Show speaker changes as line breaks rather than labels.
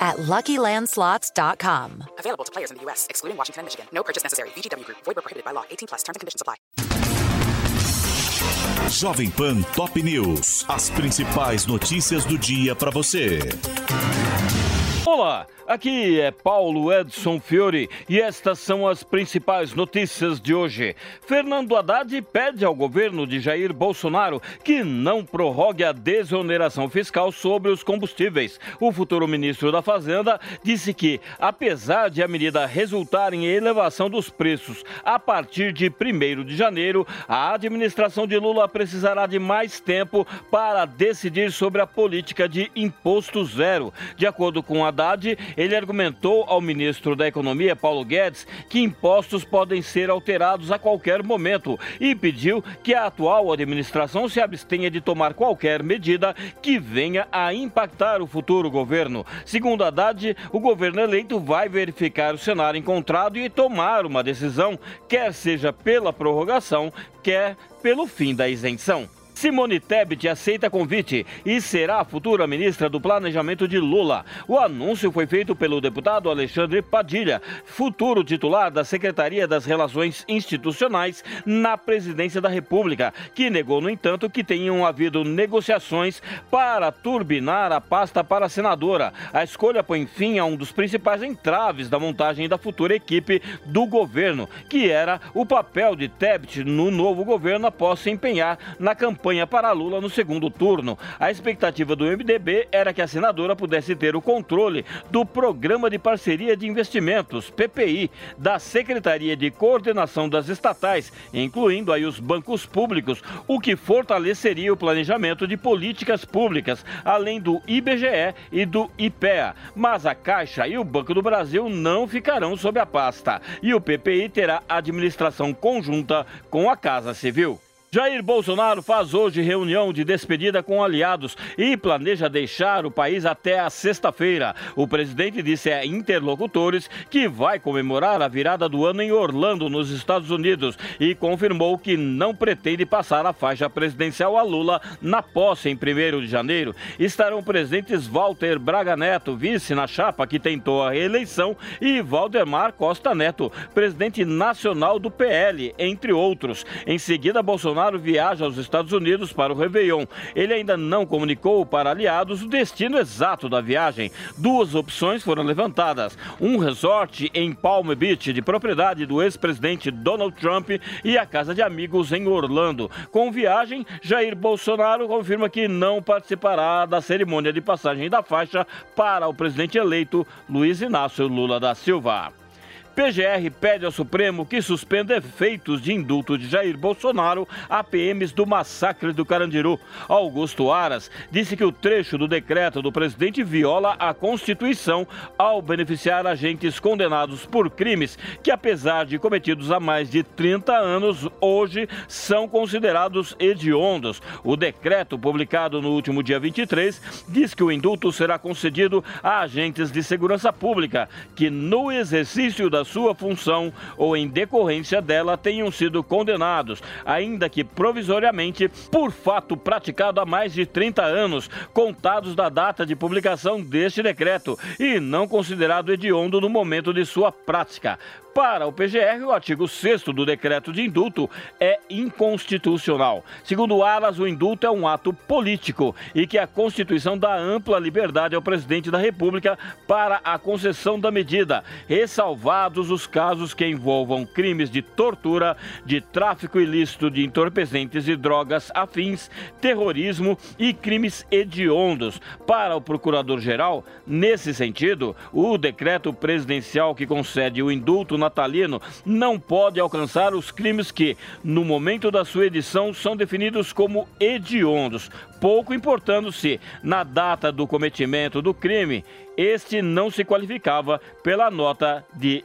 at LuckyLandSlots.com.
Available to players in the U.S., excluding Washington and Michigan. No purchase necessary. VGW Group. Void where prohibited by law. 18 plus. Terms and conditions apply.
Jovem Pan Top News. As principais notícias do dia para você.
Olá, aqui é Paulo Edson Fiore e estas são as principais notícias de hoje. Fernando Haddad pede ao governo de Jair Bolsonaro que não prorrogue a desoneração fiscal sobre os combustíveis. O futuro ministro da Fazenda disse que, apesar de a medida resultar em elevação dos preços a partir de 1 de janeiro, a administração de Lula precisará de mais tempo para decidir sobre a política de imposto zero. De acordo com Haddad, Haddad, ele argumentou ao ministro da Economia, Paulo Guedes, que impostos podem ser alterados a qualquer momento e pediu que a atual administração se abstenha de tomar qualquer medida que venha a impactar o futuro governo. Segundo Haddad, o governo eleito vai verificar o cenário encontrado e tomar uma decisão, quer seja pela prorrogação, quer pelo fim da isenção. Simone Tebet aceita convite e será a futura ministra do Planejamento de Lula. O anúncio foi feito pelo deputado Alexandre Padilha, futuro titular da Secretaria das Relações Institucionais na Presidência da República, que negou, no entanto, que tenham havido negociações para turbinar a pasta para a senadora. A escolha põe fim a um dos principais entraves da montagem da futura equipe do governo, que era o papel de Tebet no novo governo após se empenhar na campanha campanha para Lula no segundo turno. A expectativa do MDB era que a senadora pudesse ter o controle do Programa de Parceria de Investimentos, PPI, da Secretaria de Coordenação das Estatais, incluindo aí os bancos públicos, o que fortaleceria o planejamento de políticas públicas, além do IBGE e do IPEA. Mas a Caixa e o Banco do Brasil não ficarão sob a pasta e o PPI terá administração conjunta com a Casa Civil. Jair Bolsonaro faz hoje reunião de despedida com aliados e planeja deixar o país até a sexta-feira. O presidente disse a interlocutores que vai comemorar a virada do ano em Orlando, nos Estados Unidos, e confirmou que não pretende passar a faixa presidencial a Lula na posse em 1 de janeiro. Estarão presentes Walter Braga Neto, vice na chapa que tentou a reeleição, e Valdemar Costa Neto, presidente nacional do PL, entre outros. Em seguida, Bolsonaro Bolsonaro viaja aos Estados Unidos para o Réveillon. Ele ainda não comunicou para aliados o destino exato da viagem. Duas opções foram levantadas: um resort em Palm Beach, de propriedade do ex-presidente Donald Trump, e a casa de amigos em Orlando. Com viagem, Jair Bolsonaro confirma que não participará da cerimônia de passagem da faixa para o presidente eleito Luiz Inácio Lula da Silva. PGR pede ao Supremo que suspenda efeitos de indulto de Jair Bolsonaro a PMs do massacre do Carandiru. Augusto Aras disse que o trecho do decreto do presidente viola a Constituição ao beneficiar agentes condenados por crimes que, apesar de cometidos há mais de 30 anos, hoje são considerados hediondos. O decreto, publicado no último dia 23, diz que o indulto será concedido a agentes de segurança pública que, no exercício da sua função ou em decorrência dela tenham sido condenados, ainda que provisoriamente, por fato praticado há mais de 30 anos, contados da data de publicação deste decreto e não considerado hediondo no momento de sua prática. Para o PGR, o artigo 6 do decreto de indulto é inconstitucional. Segundo Alas, o indulto é um ato político e que a Constituição dá ampla liberdade ao presidente da República para a concessão da medida, os casos que envolvam crimes de tortura, de tráfico ilícito de entorpecentes e drogas afins, terrorismo e crimes hediondos. Para o procurador-geral, nesse sentido, o decreto presidencial que concede o indulto natalino não pode alcançar os crimes que, no momento da sua edição, são definidos como hediondos, pouco importando se, na data do cometimento do crime, este não se qualificava pela nota de